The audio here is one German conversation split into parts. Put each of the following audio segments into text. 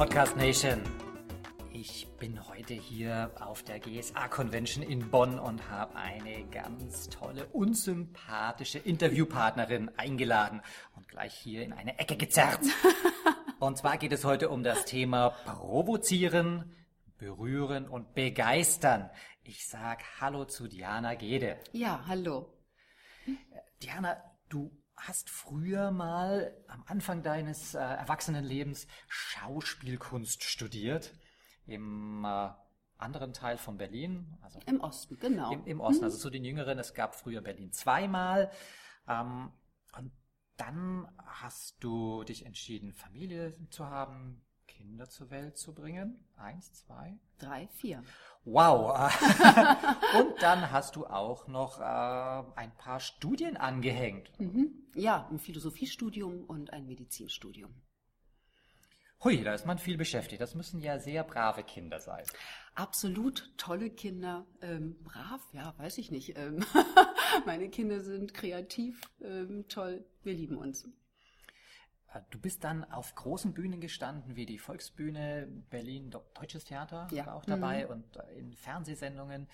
Podcast Nation. Ich bin heute hier auf der GSA Convention in Bonn und habe eine ganz tolle, unsympathische Interviewpartnerin eingeladen und gleich hier in eine Ecke gezerrt. Und zwar geht es heute um das Thema Provozieren, Berühren und Begeistern. Ich sag Hallo zu Diana Gede. Ja, hallo. Diana, du hast früher mal am Anfang deines äh, Erwachsenenlebens Schauspielkunst studiert im äh, anderen Teil von Berlin. Also Im Osten, genau. Im, im Osten, also zu den Jüngeren. Es gab früher Berlin zweimal. Ähm, und dann hast du dich entschieden, Familie zu haben, Kinder zur Welt zu bringen. Eins, zwei, drei, vier. Wow. Und dann hast du auch noch äh, ein paar Studien angehängt. Mhm. Ja, ein Philosophiestudium und ein Medizinstudium. Hui, da ist man viel beschäftigt. Das müssen ja sehr brave Kinder sein. Absolut tolle Kinder. Ähm, brav, ja, weiß ich nicht. Ähm, meine Kinder sind kreativ, ähm, toll. Wir lieben uns. Äh, du bist dann auf großen Bühnen gestanden, wie die Volksbühne Berlin Deutsches Theater ja. war auch dabei mhm. und äh, in Fernsehsendungen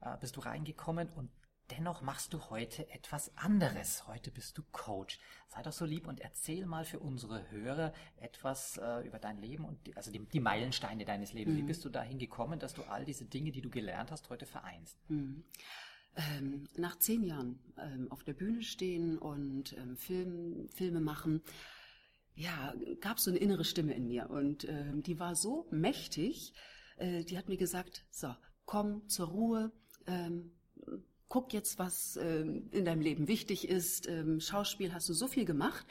äh, bist du reingekommen und dennoch machst du heute etwas anderes. Heute bist du Coach. Sei doch so lieb und erzähl mal für unsere Hörer etwas über dein Leben und die, also die, die, Meilensteine deines Lebens. Mhm. Wie bist du dahin gekommen, dass du all diese Dinge, die du gelernt hast, heute vereinst? Mhm. Ähm, nach zehn Jahren ähm, auf der Bühne stehen und ähm, Film, Filme machen, ja, gab so eine innere Stimme in mir und äh, die war so mächtig, äh, die hat mir gesagt, so, komm zur Ruhe, ähm, guck jetzt, was ähm, in deinem Leben wichtig ist, ähm, Schauspiel hast du so viel gemacht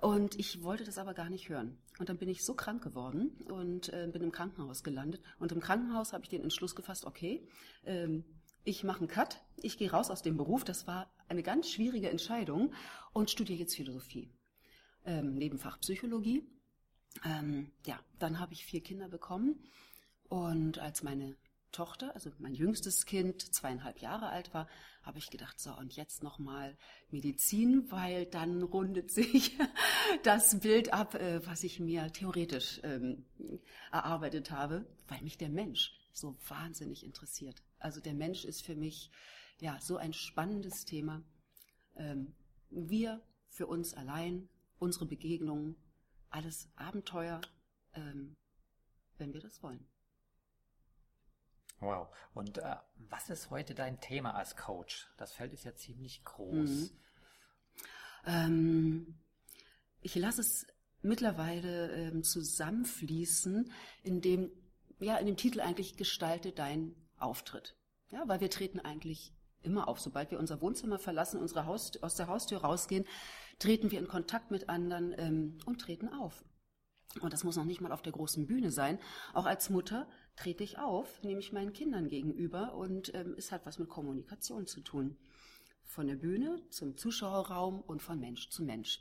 und ich wollte das aber gar nicht hören. Und dann bin ich so krank geworden und äh, bin im Krankenhaus gelandet und im Krankenhaus habe ich den Entschluss gefasst, okay, ähm, ich mache einen Cut, ich gehe raus aus dem Beruf, das war eine ganz schwierige Entscheidung und studiere jetzt Philosophie ähm, Nebenfach Psychologie. Ähm, ja, dann habe ich vier Kinder bekommen und als meine Tochter, also mein jüngstes Kind, zweieinhalb Jahre alt war, habe ich gedacht, so und jetzt nochmal Medizin, weil dann rundet sich das Bild ab, äh, was ich mir theoretisch ähm, erarbeitet habe, weil mich der Mensch so wahnsinnig interessiert. Also der Mensch ist für mich ja so ein spannendes Thema. Ähm, wir für uns allein unsere Begegnungen, alles Abenteuer, ähm, wenn wir das wollen. Wow. Und äh, was ist heute dein Thema als Coach? Das Feld ist ja ziemlich groß. Mhm. Ähm, ich lasse es mittlerweile ähm, zusammenfließen, in dem, ja, in dem Titel eigentlich gestalte dein Auftritt. Ja, weil wir treten eigentlich immer auf. Sobald wir unser Wohnzimmer verlassen, unsere Haus, aus der Haustür rausgehen, treten wir in Kontakt mit anderen ähm, und treten auf. Und das muss noch nicht mal auf der großen Bühne sein. Auch als Mutter trete ich auf, nehme ich meinen Kindern gegenüber und ähm, es hat was mit Kommunikation zu tun. Von der Bühne zum Zuschauerraum und von Mensch zu Mensch.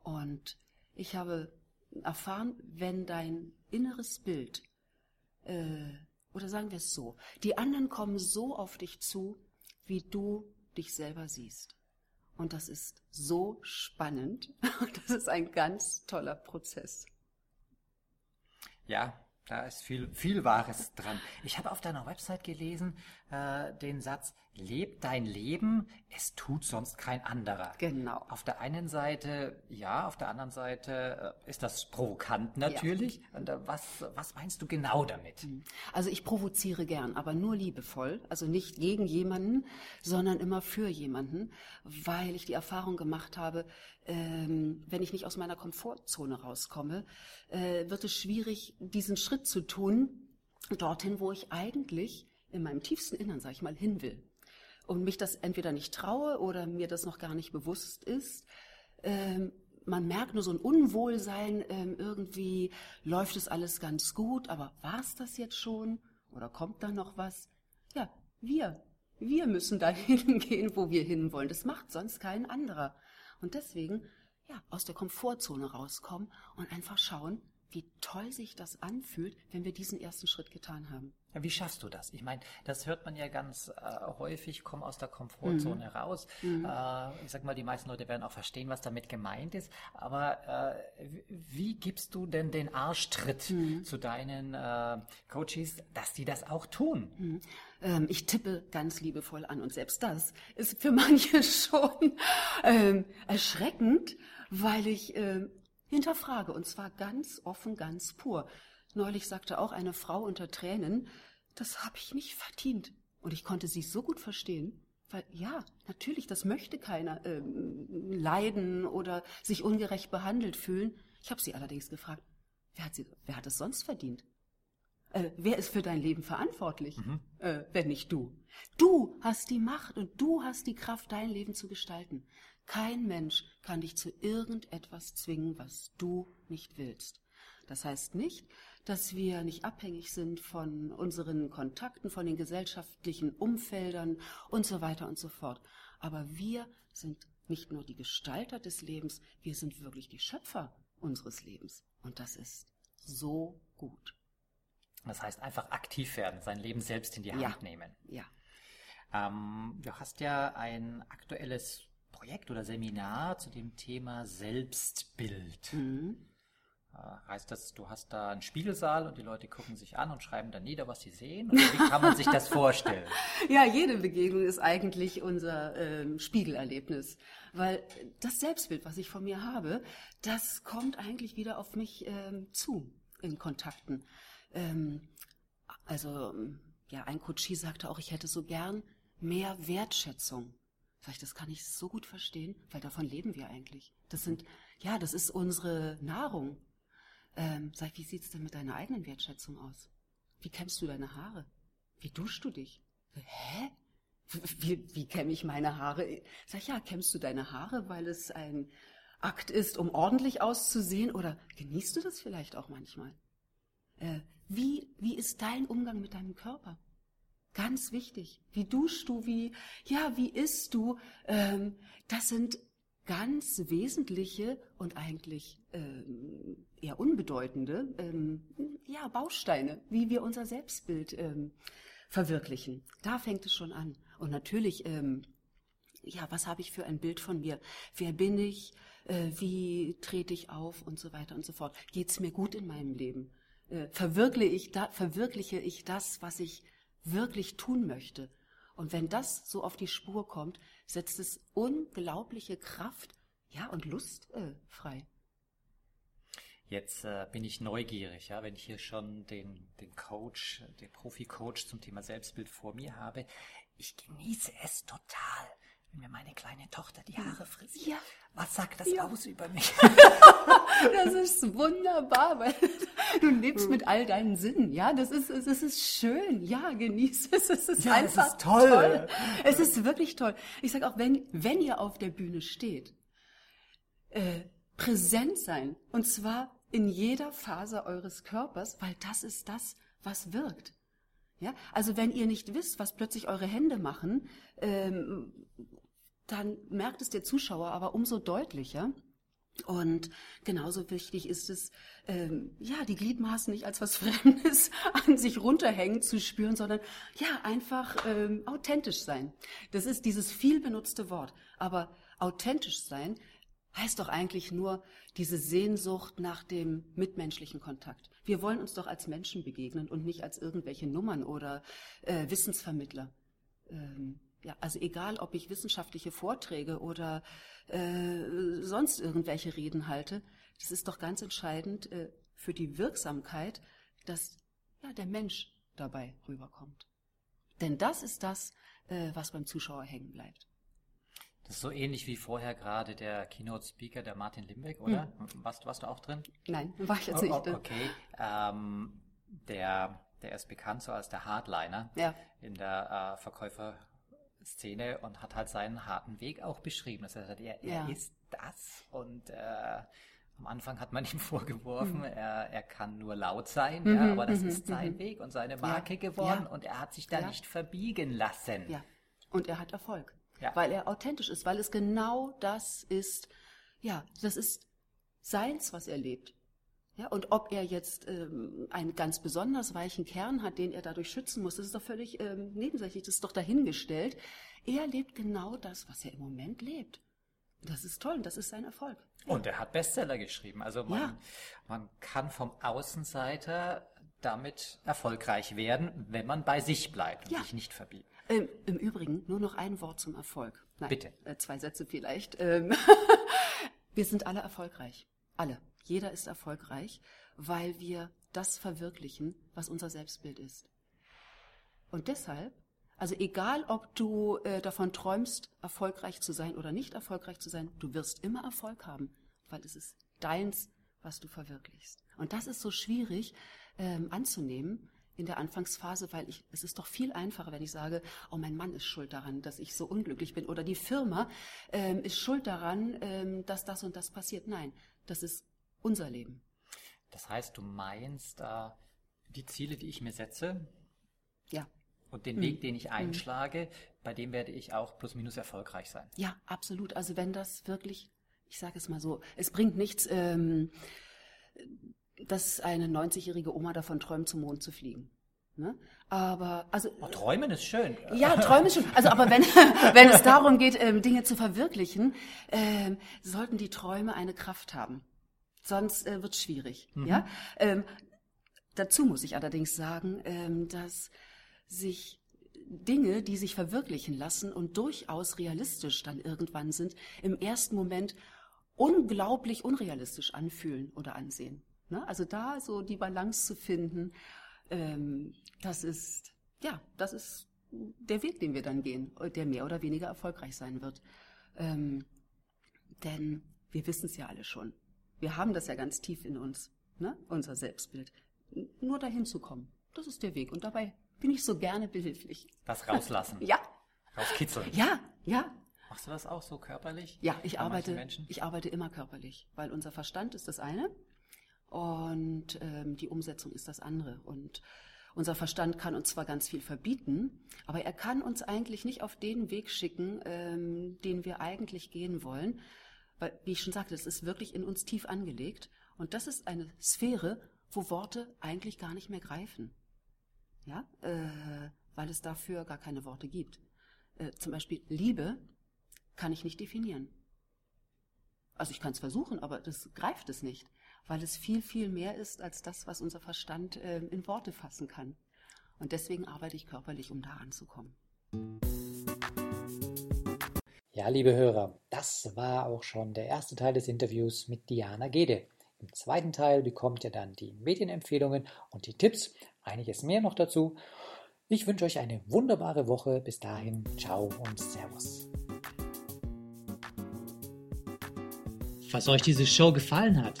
Und ich habe erfahren, wenn dein inneres Bild, äh, oder sagen wir es so, die anderen kommen so auf dich zu, wie du dich selber siehst. Und das ist so spannend. Das ist ein ganz toller Prozess. Ja, da ist viel, viel Wahres dran. Ich habe auf deiner Website gelesen äh, den Satz, Leb dein Leben, es tut sonst kein anderer. Genau. Auf der einen Seite ja, auf der anderen Seite äh, ist das provokant natürlich. Ja. Und, äh, was, was meinst du genau damit? Mhm. Also ich provoziere gern, aber nur liebevoll. Also nicht gegen jemanden, sondern immer für jemanden, weil ich die Erfahrung gemacht habe, ähm, wenn ich nicht aus meiner Komfortzone rauskomme, äh, wird es schwierig, diesen Schritt zu tun, dorthin, wo ich eigentlich in meinem tiefsten Innern, sag ich mal, hin will und mich das entweder nicht traue oder mir das noch gar nicht bewusst ist, ähm, man merkt nur so ein Unwohlsein, ähm, irgendwie läuft es alles ganz gut, aber war es das jetzt schon? Oder kommt da noch was? Ja, wir, wir müssen dahin gehen, wo wir hinwollen. Das macht sonst kein anderer. Und deswegen, ja, aus der Komfortzone rauskommen und einfach schauen, wie toll sich das anfühlt, wenn wir diesen ersten Schritt getan haben. Ja, wie schaffst du das? Ich meine, das hört man ja ganz äh, häufig, komm aus der Komfortzone mhm. raus. Mhm. Äh, ich sag mal, die meisten Leute werden auch verstehen, was damit gemeint ist. Aber äh, wie gibst du denn den Arschtritt mhm. zu deinen äh, Coaches, dass die das auch tun? Mhm. Ähm, ich tippe ganz liebevoll an und selbst das ist für manche schon ähm, erschreckend, weil ich ähm, hinterfrage und zwar ganz offen, ganz pur. Neulich sagte auch eine Frau unter Tränen, das habe ich nicht verdient. Und ich konnte sie so gut verstehen, weil ja, natürlich, das möchte keiner ähm, leiden oder sich ungerecht behandelt fühlen. Ich habe sie allerdings gefragt, wer hat, sie, wer hat es sonst verdient? Äh, wer ist für dein Leben verantwortlich, mhm. äh, wenn nicht du? Du hast die Macht und du hast die Kraft, dein Leben zu gestalten. Kein Mensch kann dich zu irgendetwas zwingen, was du nicht willst. Das heißt nicht, dass wir nicht abhängig sind von unseren Kontakten, von den gesellschaftlichen Umfeldern und so weiter und so fort. Aber wir sind nicht nur die Gestalter des Lebens, wir sind wirklich die Schöpfer unseres Lebens. Und das ist so gut. Das heißt einfach aktiv werden, sein Leben selbst in die Hand ja. nehmen. Ja. Ähm, du hast ja ein aktuelles Projekt oder Seminar zu dem Thema Selbstbild. Mhm. Äh, heißt das, du hast da einen Spiegelsaal und die Leute gucken sich an und schreiben dann nieder, was sie sehen? Oder wie kann man sich das vorstellen? ja, jede Begegnung ist eigentlich unser ähm, Spiegelerlebnis. Weil das Selbstbild, was ich von mir habe, das kommt eigentlich wieder auf mich ähm, zu in Kontakten. Ähm, also, ja, ein Coachie sagte auch, ich hätte so gern mehr Wertschätzung Sag ich, das kann ich so gut verstehen, weil davon leben wir eigentlich. Das sind, ja, das ist unsere Nahrung. Ähm, sag ich, wie sieht's denn mit deiner eigenen Wertschätzung aus? Wie kämmst du deine Haare? Wie duschst du dich? Hä? Wie, wie kämme ich meine Haare? Sag ich, ja, kämmst du deine Haare, weil es ein Akt ist, um ordentlich auszusehen? Oder genießt du das vielleicht auch manchmal? Äh, wie, wie ist dein Umgang mit deinem Körper? Ganz wichtig. Wie duschst du? Wie, ja, wie isst du? Ähm, das sind ganz wesentliche und eigentlich ähm, eher unbedeutende ähm, ja, Bausteine, wie wir unser Selbstbild ähm, verwirklichen. Da fängt es schon an. Und natürlich, ähm, ja, was habe ich für ein Bild von mir? Wer bin ich? Äh, wie trete ich auf? Und so weiter und so fort. Geht es mir gut in meinem Leben? Äh, verwirkliche, ich da, verwirkliche ich das, was ich wirklich tun möchte. Und wenn das so auf die Spur kommt, setzt es unglaubliche Kraft, ja, und Lust äh, frei. Jetzt äh, bin ich neugierig, ja, wenn ich hier schon den, den Coach, den Profi-Coach zum Thema Selbstbild vor mir habe. Ich genieße es total, wenn mir meine kleine Tochter die Haare frisst. Ja. Was sagt das ja. aus über mich? das ist wunderbar, weil du lebst mit all deinen Sinnen. Ja, das ist, es ist schön. Ja, genieß es. Es ist ja, einfach es ist toll. toll. Es ist wirklich toll. Ich sage auch, wenn, wenn ihr auf der Bühne steht, äh, präsent sein. Und zwar in jeder Phase eures Körpers, weil das ist das, was wirkt. Ja, also wenn ihr nicht wisst, was plötzlich eure Hände machen, ähm, dann merkt es der Zuschauer aber umso deutlicher. Und genauso wichtig ist es, ähm, ja, die Gliedmaßen nicht als was Fremdes an sich runterhängen zu spüren, sondern ja, einfach ähm, authentisch sein. Das ist dieses viel benutzte Wort. Aber authentisch sein heißt doch eigentlich nur diese Sehnsucht nach dem mitmenschlichen Kontakt. Wir wollen uns doch als Menschen begegnen und nicht als irgendwelche Nummern oder äh, Wissensvermittler. Ähm, ja, also egal, ob ich wissenschaftliche Vorträge oder äh, sonst irgendwelche Reden halte, das ist doch ganz entscheidend äh, für die Wirksamkeit, dass ja, der Mensch dabei rüberkommt. Denn das ist das, äh, was beim Zuschauer hängen bleibt. Das ist so ähnlich wie vorher gerade der Keynote-Speaker, der Martin Limbeck, oder? Hm. Warst, warst du auch drin? Nein, war ich jetzt oh, nicht. Oh, okay. Ähm, der, der ist bekannt so als der Hardliner ja. in der äh, Verkäufer Szene und hat halt seinen harten Weg auch beschrieben. Das heißt, er, ja. er ist das und äh, am Anfang hat man ihm vorgeworfen, mhm. er, er kann nur laut sein, mhm, ja, aber das mhm, ist sein mhm. Weg und seine Marke ja, geworden ja. und er hat sich da nicht verbiegen lassen. Ja, und er hat Erfolg, weil er authentisch ist, weil es genau das ist, ja, das ist seins, was er lebt. Ja, und ob er jetzt ähm, einen ganz besonders weichen Kern hat, den er dadurch schützen muss, das ist doch völlig ähm, nebensächlich, das ist doch dahingestellt. Er lebt genau das, was er im Moment lebt. Das ist toll, das ist sein Erfolg. Und er hat Bestseller geschrieben. Also man, ja. man kann vom Außenseiter damit erfolgreich werden, wenn man bei sich bleibt und ja. sich nicht verbietet. Ähm, Im Übrigen nur noch ein Wort zum Erfolg. Nein, Bitte. Äh, zwei Sätze vielleicht. Ähm, wir sind alle erfolgreich. Alle. Jeder ist erfolgreich, weil wir das verwirklichen, was unser Selbstbild ist. Und deshalb also egal, ob du äh, davon träumst, erfolgreich zu sein oder nicht erfolgreich zu sein, du wirst immer Erfolg haben, weil es ist deins, was du verwirklichst. Und das ist so schwierig ähm, anzunehmen in der Anfangsphase, weil ich, es ist doch viel einfacher, wenn ich sage, oh, mein Mann ist schuld daran, dass ich so unglücklich bin oder die Firma ähm, ist schuld daran, ähm, dass das und das passiert. Nein, das ist unser Leben. Das heißt, du meinst, äh, die Ziele, die ich mir setze, ja und den mhm. Weg, den ich hm. einschlage, mhm. bei dem werde ich auch plus minus erfolgreich sein. Ja, absolut. Also wenn das wirklich, ich sage es mal so, es bringt nichts, ähm, dass eine 90-jährige Oma davon träumt, zum Mond zu fliegen. Ne? Aber also oh, träumen ist schön. Ja, träumen ist schön. Also aber wenn wenn es darum geht, ähm, Dinge zu verwirklichen, ähm, sollten die Träume eine Kraft haben. Sonst äh, wird es schwierig. Mhm. Ja. Ähm, dazu muss ich allerdings sagen, ähm, dass sich Dinge, die sich verwirklichen lassen und durchaus realistisch dann irgendwann sind, im ersten Moment unglaublich unrealistisch anfühlen oder ansehen. Ne? Also da so die Balance zu finden, ähm, das ist, ja, das ist der Weg, den wir dann gehen, der mehr oder weniger erfolgreich sein wird. Ähm, denn wir wissen es ja alle schon. Wir haben das ja ganz tief in uns, ne? unser Selbstbild. Nur dahin zu kommen, das ist der Weg. Und dabei bin ich so gerne behilflich. Das rauslassen. ja. Rauskitzeln. Ja, ja. Machst du das auch so körperlich? Ja, ich arbeite, ich arbeite immer körperlich, weil unser Verstand ist das eine und ähm, die Umsetzung ist das andere. Und unser Verstand kann uns zwar ganz viel verbieten, aber er kann uns eigentlich nicht auf den Weg schicken, ähm, den wir eigentlich gehen wollen. Weil, wie ich schon sagte, es ist wirklich in uns tief angelegt. Und das ist eine Sphäre, wo Worte eigentlich gar nicht mehr greifen ja, äh, weil es dafür gar keine Worte gibt. Äh, zum Beispiel Liebe kann ich nicht definieren. Also ich kann es versuchen, aber das greift es nicht, weil es viel, viel mehr ist als das, was unser Verstand äh, in Worte fassen kann. Und deswegen arbeite ich körperlich, um da anzukommen. Ja, liebe Hörer, das war auch schon der erste Teil des Interviews mit Diana Gede. Im zweiten Teil bekommt ihr dann die Medienempfehlungen und die Tipps einiges mehr noch dazu. Ich wünsche euch eine wunderbare Woche. Bis dahin, ciao und Servus. Falls euch diese Show gefallen hat,